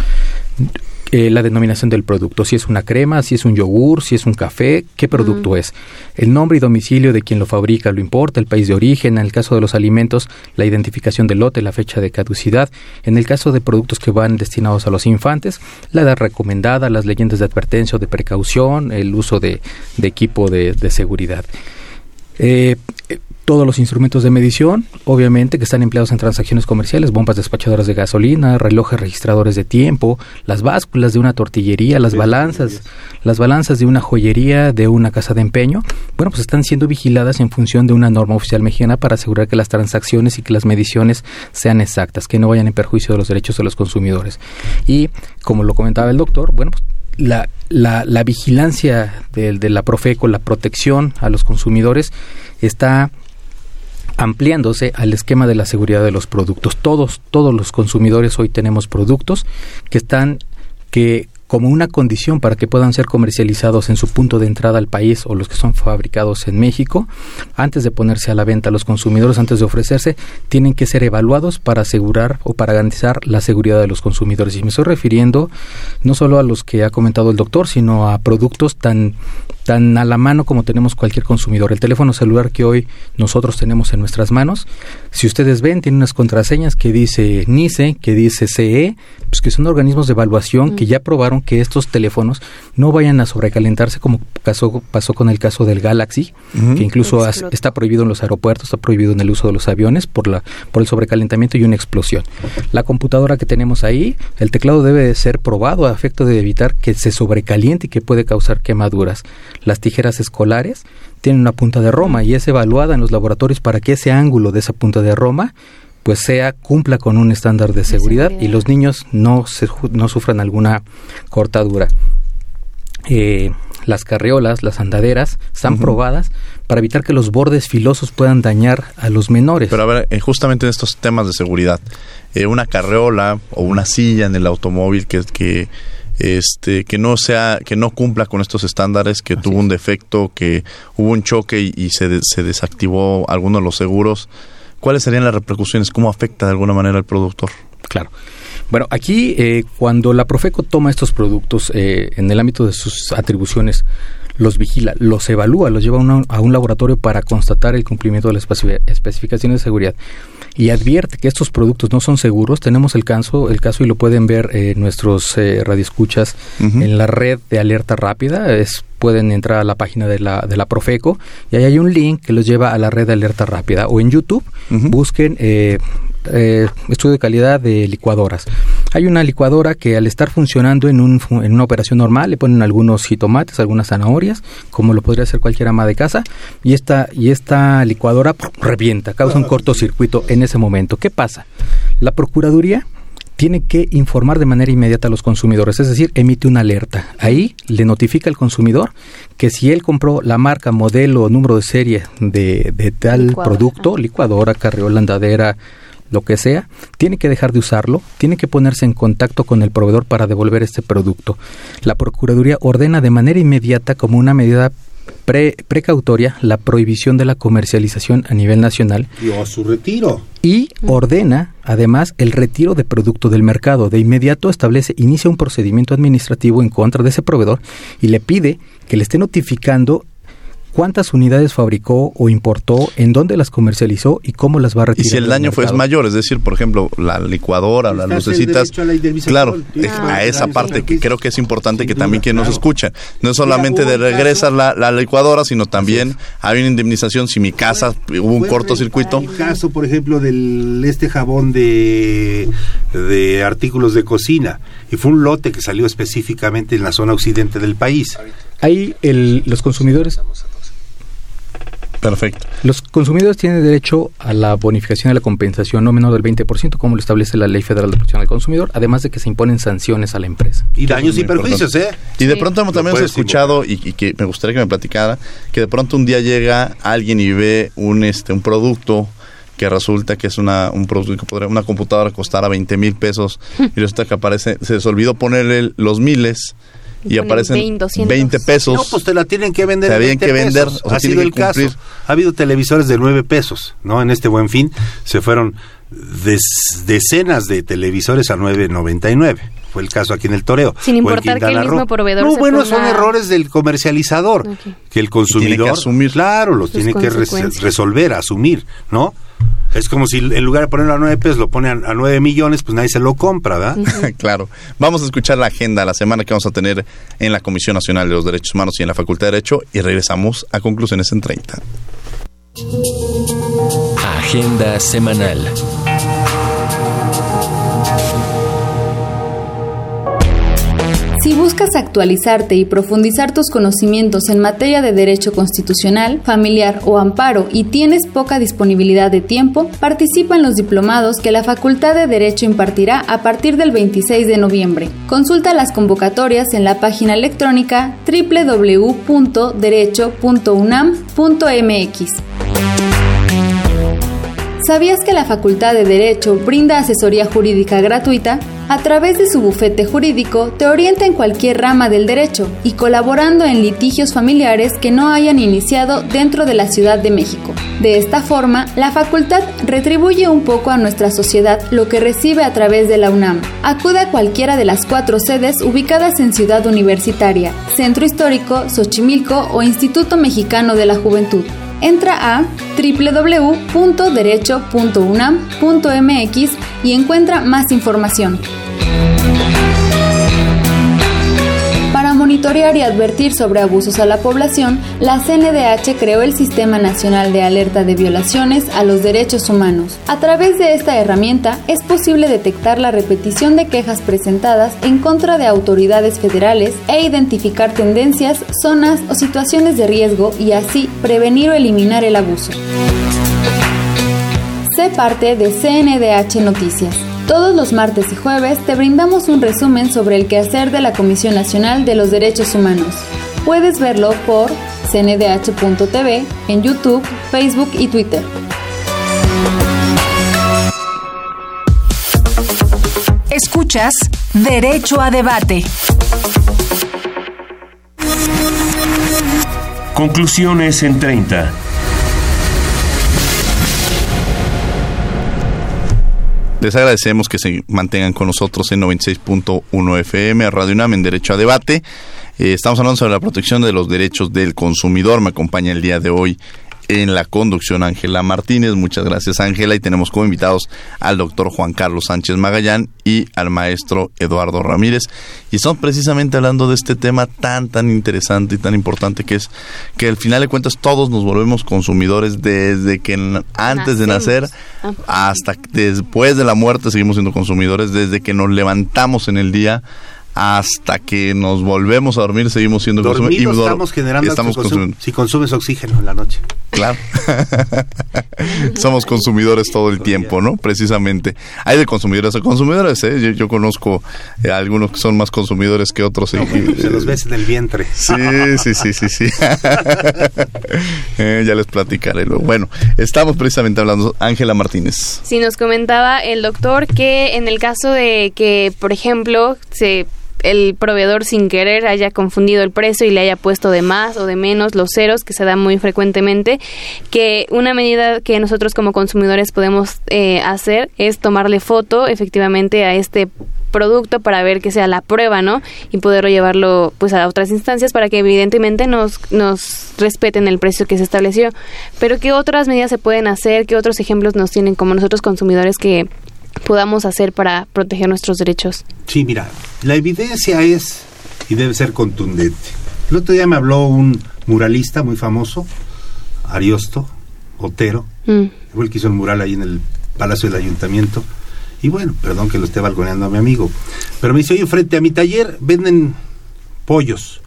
eh, la denominación del producto, si es una crema, si es un yogur, si es un café, qué producto es, el nombre y domicilio de quien lo fabrica, lo importa, el país de origen, en el caso de los alimentos, la identificación del lote, la fecha de caducidad, en el caso de productos que van destinados a los infantes, la edad recomendada, las leyendas de advertencia o de precaución, el uso de, equipo de, de seguridad. Eh, todos los instrumentos de medición, obviamente, que están empleados en transacciones comerciales, bombas despachadoras de gasolina, relojes registradores de tiempo, las básculas de una tortillería, las balanzas, las balanzas de una joyería, de una casa de empeño, bueno, pues están siendo vigiladas en función de una norma oficial mexicana para asegurar que las transacciones y que las mediciones sean exactas, que no vayan en perjuicio de los derechos de los consumidores. Y, como lo comentaba el doctor, bueno, pues la, la, la vigilancia de, de la Profeco, la protección a los consumidores, está ampliándose al esquema de la seguridad de los productos. Todos, todos los consumidores hoy tenemos productos que están que como una condición para que puedan ser comercializados en su punto de entrada al país o los que son fabricados en México, antes de ponerse a la venta los consumidores, antes de ofrecerse, tienen que ser evaluados para asegurar o para garantizar la seguridad de los consumidores. Y me estoy refiriendo no solo a los que ha comentado el doctor, sino a productos tan tan a la mano como tenemos cualquier consumidor. El teléfono celular que hoy nosotros tenemos en nuestras manos, si ustedes ven, tiene unas contraseñas que dice NICE, que dice CE, pues que son organismos de evaluación que ya probaron que estos teléfonos no vayan a sobrecalentarse como pasó, pasó con el caso del Galaxy, que incluso está prohibido en los aeropuertos, está prohibido en el uso de los aviones por, la, por el sobrecalentamiento y una explosión. La computadora que tenemos ahí, el teclado debe ser probado a efecto de evitar que se sobrecaliente y que puede causar quemaduras. Las tijeras escolares tienen una punta de Roma y es evaluada en los laboratorios para que ese ángulo de esa punta de Roma pues sea cumpla con un estándar de seguridad, y los niños no se, no sufran alguna cortadura. Eh, las carriolas, las andaderas, están probadas para evitar que los bordes filosos puedan dañar a los menores. Pero a ver, eh, justamente en estos temas de seguridad, eh, una carriola o una silla en el automóvil que, que este que no sea que no cumpla con estos estándares que tuvo un defecto que hubo un choque y, se, se desactivó alguno de los seguros cuáles serían las repercusiones cómo afecta de alguna manera al productor claro. Bueno aquí eh, cuando la Profeco toma estos productos eh, en el ámbito de sus atribuciones los vigila, los evalúa, los lleva a, un laboratorio para constatar el cumplimiento de las especificaciones de seguridad y advierte que estos productos no son seguros, tenemos el caso, el caso y lo pueden ver eh, nuestros eh, radioescuchas en la red de alerta rápida, es pueden entrar a la página de la, de la Profeco y ahí hay un link que los lleva a la red de alerta rápida o en YouTube busquen eh, eh, estudio de calidad de licuadoras. Hay una licuadora que al estar funcionando en, un, en una operación normal le ponen algunos jitomates, algunas zanahorias, como lo podría hacer cualquier ama de casa, y esta, y esta licuadora revienta, causa un cortocircuito en ese momento. ¿Qué pasa? La Procuraduría tiene que informar de manera inmediata a los consumidores, es decir, emite una alerta. Ahí le notifica al consumidor que si él compró la marca, modelo o número de serie de, de tal producto, licuadora, carriola, andadera, lo que sea, tiene que dejar de usarlo, tiene que ponerse en contacto con el proveedor para devolver este producto. La Procuraduría ordena de manera inmediata como una medida precautoria la prohibición de la comercialización a nivel nacional. Y a su retiro. Y ordena, además, el retiro de producto del mercado. De inmediato establece, inicia un procedimiento administrativo en contra de ese proveedor y le pide que le esté notificando cuántas unidades fabricó o importó, en dónde las comercializó y cómo las va a retirar. Y si el daño fue mayor, es decir, por ejemplo, la licuadora, las lucecitas, claro, a esa parte que creo que es importante que también quien nos escucha, no es solamente de regresar la, licuadora, sino también hay una indemnización si mi casa hubo un cortocircuito. El caso, por ejemplo, del este jabón de, de artículos de cocina, y fue un lote que salió específicamente en la zona occidente del país. Ahí el, los consumidores Perfecto. Los consumidores tienen derecho a la bonificación y la compensación no menor del 20%, como lo establece la Ley Federal de Protección del Consumidor, además de que se imponen sanciones a la empresa. Y daños y perjuicios, ¿eh? Y de pronto también hemos escuchado, y, que me gustaría que me platicara, que de pronto un día llega alguien y ve un, este, un producto que resulta que es una, un producto que podría, una computadora costara 20 mil pesos [laughs] y resulta que aparece, se les olvidó ponerle los miles y aparecen 20, pesos. No, pues te la tienen que vender. Te tienen que vender. ha sido el caso. Ha habido televisores de 9 pesos, ¿no? En este buen fin se fueron decenas de televisores a 9.99 fue el caso aquí en el toreo. Sin importar que el mismo proveedor. No, bueno, son errores del comercializador, que el consumidor, asumir. claro, los tiene que resolver, asumir, ¿no? Es como si en lugar de ponerlo a 9 pesos lo pone a, 9 millones, pues nadie se lo compra, ¿verdad? [laughs] claro. Vamos a escuchar la agenda, la semana que vamos a tener en la Comisión Nacional de los Derechos Humanos y en la Facultad de Derecho y regresamos a conclusiones en 30. Agenda semanal. Si buscas actualizarte y profundizar tus conocimientos en materia de derecho constitucional, familiar o amparo y tienes poca disponibilidad de tiempo, participa en los diplomados que la Facultad de Derecho impartirá a partir del 26 de noviembre. Consulta las convocatorias en la página electrónica www.derecho.unam.mx. ¿Sabías que la Facultad de Derecho brinda asesoría jurídica gratuita? A través de su bufete jurídico te orienta en cualquier rama del derecho y colaborando en litigios familiares que no hayan iniciado dentro de la Ciudad de México. De esta forma, la facultad retribuye un poco a nuestra sociedad lo que recibe a través de la UNAM. Acude a cualquiera de las cuatro sedes ubicadas en Ciudad Universitaria, Centro Histórico, Xochimilco o Instituto Mexicano de la Juventud entra a www.derecho.unam.mx y encuentra más información. Monitorear y advertir sobre abusos a la población, la CNDH creó el Sistema Nacional de Alerta de Violaciones a los Derechos Humanos. A través de esta herramienta es posible detectar la repetición de quejas presentadas en contra de autoridades federales e identificar tendencias, zonas o situaciones de riesgo y así prevenir o eliminar el abuso. Sé parte de CNDH Noticias. Todos los martes y jueves te brindamos un resumen sobre el quehacer de la Comisión Nacional de los Derechos Humanos. Puedes verlo por cndh.tv en YouTube, Facebook y Twitter. Escuchas Derecho a Debate. Conclusiones en 30. Les agradecemos que se mantengan con nosotros en 96.1 FM, Radio UNAM, en Derecho a Debate. Eh, estamos hablando sobre la protección de los derechos del consumidor. Me acompaña el día de hoy en la conducción Ángela Martínez. Muchas gracias Ángela y tenemos como invitados al doctor Juan Carlos Sánchez Magallán y al maestro Eduardo Ramírez. Y estamos precisamente hablando de este tema tan, tan interesante y tan importante que es que al final de cuentas todos nos volvemos consumidores desde que antes de nacer ah. hasta después de la muerte seguimos siendo consumidores, desde que nos levantamos en el día hasta que nos volvemos a dormir seguimos siendo consumidores. estamos generando estamos si consumes oxígeno en la noche. Claro. [laughs] Somos consumidores todo el tiempo, ¿no? Precisamente. Hay de consumidores a consumidores, ¿eh? Yo, conozco eh, algunos que son más consumidores que otros. se los ves en el vientre. [laughs] Sí, sí, sí, sí, sí. [laughs] Eh, ya les platicaré luego. Bueno, estamos precisamente hablando. Ángela Martínez. Sí, nos comentaba el doctor que en el caso de que, por ejemplo, se el proveedor sin querer haya confundido el precio y le haya puesto de más o de menos los ceros, que se da muy frecuentemente, que una medida que nosotros como consumidores podemos eh, hacer es tomarle foto efectivamente a este producto para ver que sea la prueba, ¿no? Y poderlo llevarlo pues a otras instancias para que evidentemente nos, nos respeten el precio que se estableció. Pero ¿qué otras medidas se pueden hacer? ¿Qué otros ejemplos nos tienen como nosotros consumidores que podamos hacer para proteger nuestros derechos? Sí, mira, la evidencia es y debe ser contundente. El otro día me habló un muralista muy famoso, Ariosto Otero, mm. fue el que hizo el mural ahí en el Palacio del Ayuntamiento. Y bueno, perdón que lo esté balconeando a mi amigo, pero me dice, oye, frente a mi taller venden pollos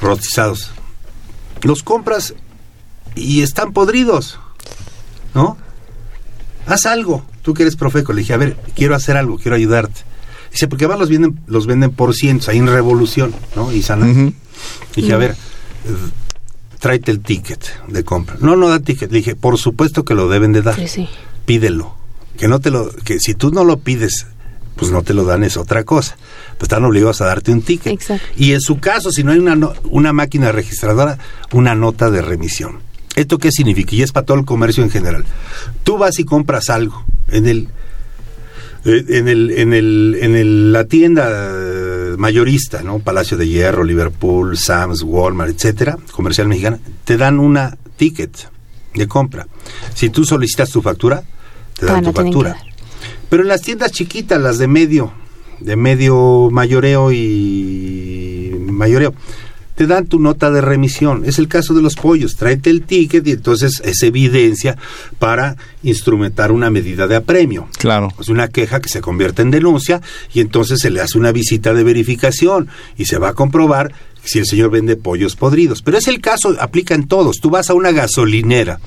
rostizados. Los compras y están podridos, ¿no? Haz algo tú que eres profeco, le dije, a ver, quiero hacer algo, quiero ayudarte. Dice, porque además los venden, los venden por cientos, ahí en Revolución, ¿no? Y sana. Dije, a ver, tráete el ticket de compra. No, no da ticket. Le dije, por supuesto que lo deben de dar. Sí, sí. pídelo. Que no te lo, que si tú no lo pides, pues no te lo dan, es otra cosa. Pues están obligados a darte un ticket. Y en su caso, si no hay una, no- una máquina registradora, una nota de remisión. ¿Esto qué significa? Y es para todo el comercio en general. Tú vas y compras algo en el eh, en el en el en el- la tienda mayorista, ¿no? Palacio de Hierro, Liverpool, Sam's, Walmart, etcétera, comercial mexicana, te dan una ticket de compra. Si tú solicitas tu factura, te dan Ah, tu factura. Pero en las tiendas chiquitas, las de medio, de medio mayoreo y mayoreo, te dan tu nota de remisión. Es el caso de los pollos. Tráete el ticket y entonces es evidencia para instrumentar una medida de apremio. Claro. Es una queja que se convierte en denuncia y entonces se le hace una visita de verificación y se va a comprobar si el señor vende pollos podridos. Pero es el caso, aplica en todos. Tú vas a una gasolinera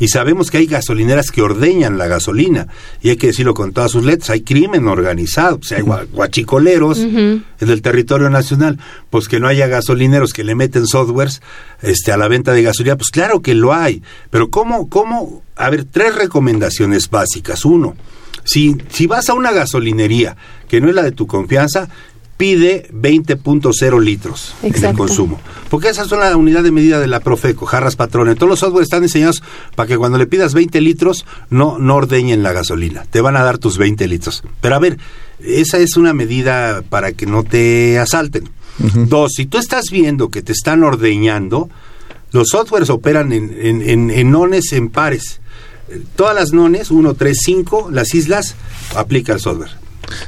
y sabemos que hay gasolineras que ordeñan la gasolina. Y hay que decirlo con todas sus letras, hay crimen organizado, pues hay gua- guachicoleros en el territorio nacional, pues que no haya gasolineros que le meten softwares este, a la venta de gasolina, pues claro que lo hay, pero ¿cómo, cómo? A ver, tres recomendaciones básicas. Uno, si, si vas a una gasolinería que no es la de tu confianza, pide 20.0 litros en el Exacto. consumo. Porque esas son la unidad de medida de la Profeco, jarras patrones. Todos los software están diseñados para que cuando le pidas 20 litros no, no ordeñen la gasolina. Te van a dar tus 20 litros. Pero a ver, esa es una medida para que no te asalten. Dos, si tú estás viendo que te están ordeñando, los softwares operan en, en, en- en nones en pares. Todas las nones, 1, 3, 5, las islas, aplica el software.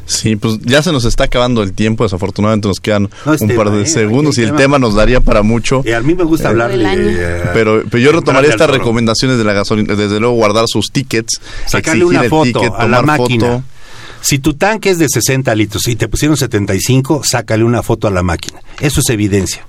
Sí, pues ya se nos está acabando el tiempo, desafortunadamente nos quedan No un tema, par de ¿eh? segundos y el tema- tema nos daría para mucho. Eh, a mí me gusta hablarle. eh, Pero, pero yo retomaría estas recomendaciones de la gasolina, desde luego guardar sus tickets, sacarle una el foto ticket, a la máquina. foto. Si tu tanque es de 60 litros y te pusieron 75, sácale una foto a la máquina. Eso es evidencia.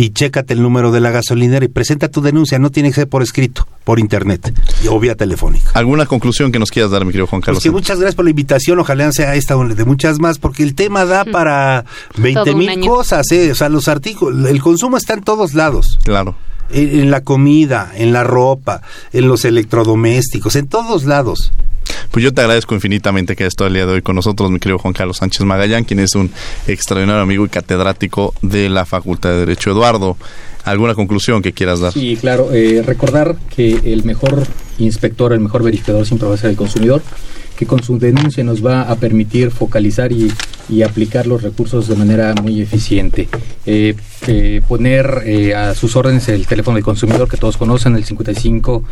Y chécate el número de la gasolinera y presenta tu denuncia. No tiene que ser por escrito, por internet y- o vía telefónica. ¿Alguna conclusión que nos quieras dar, mi querido Juan Pues Carlos? que muchas gracias por la invitación. Ojalá sea esta o de muchas más, porque el tema da para 20 Todo un mil año. cosas. ¿eh? O sea, los artículos, el consumo está en todos lados. Claro. En la comida, en la ropa, en los electrodomésticos, en todos lados. Pues yo te agradezco infinitamente que hayas estado el día de hoy con nosotros, mi querido Juan Carlos Sánchez Magallán, quien es un extraordinario amigo y catedrático de la Facultad de Derecho. Eduardo, ¿alguna conclusión que quieras dar? Sí, claro. eh, recordar que el mejor inspector, el mejor verificador siempre va a ser el consumidor, que con su denuncia nos va a permitir focalizar y, aplicar los recursos de manera muy eficiente. Eh, eh, poner eh, a sus órdenes el teléfono del consumidor que todos conocen, el 55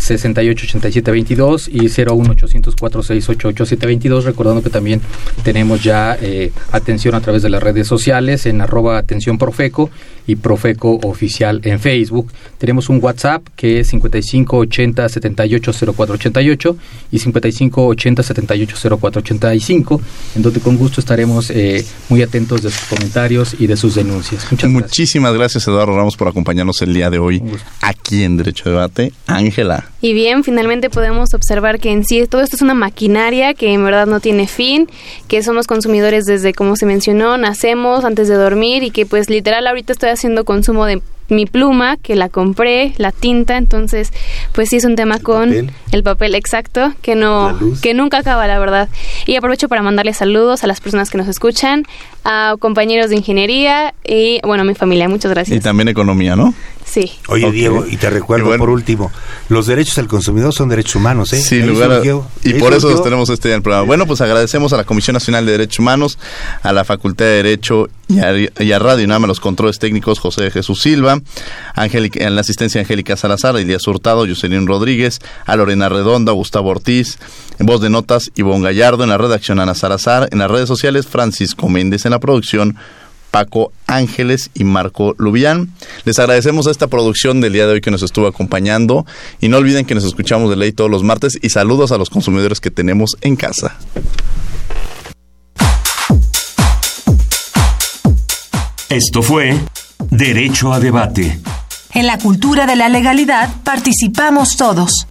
68 87 22 y 01 800 468 8722 recordando que también tenemos ya eh, atención a través de las redes sociales en arroba atención profeco y profeco oficial en Facebook. Tenemos un WhatsApp que es 55 80 78 0488 y 55 80 78 0485 en donde con gusto estaremos eh, muy atentos de sus comentarios y de sus denuncias. Muchas Muchísimas gracias, Eduardo Ramos, por acompañarnos el día de hoy aquí en Derecho a Debate. Ángela. Y bien, finalmente podemos observar que en sí todo esto es una maquinaria que en verdad no tiene fin, que somos consumidores desde, como se mencionó, nacemos antes de dormir y que pues literal ahorita estoy haciendo consumo de mi pluma, que la compré, la tinta, entonces pues sí es un tema con papel. el papel exacto, que no, que nunca acaba la verdad. Y aprovecho para mandarles saludos a las personas que nos escuchan, a compañeros de ingeniería y bueno, a mi familia, muchas gracias. Y también economía, ¿no? Sí. Oye. Diego, y te recuerdo Y bueno. por último, los derechos del consumidor son derechos humanos, ¿eh? Sin lugar a- y por eso surgió- tenemos este día en el programa. Bueno, pues agradecemos a la Comisión Nacional de Derechos Humanos, a la Facultad de Derecho y a, y a Radio UNAM, a los controles técnicos José de Jesús Silva, Angélica, en la asistencia Angélica Salazar, Elías Hurtado, Jocelyn Rodríguez, a Lorena Redondo, a Gustavo Ortiz, en voz de notas Ivonne Gallardo, en la redacción Ana Salazar, en las redes sociales Francisco Méndez, en la producción Paco Ángeles y Marco Lubián. Les agradecemos esta producción del día de hoy que nos estuvo acompañando y no olviden que nos escuchamos de ley todos los martes y saludos a los consumidores que tenemos en casa. Esto fue Derecho a Debate. En la cultura de la legalidad participamos todos.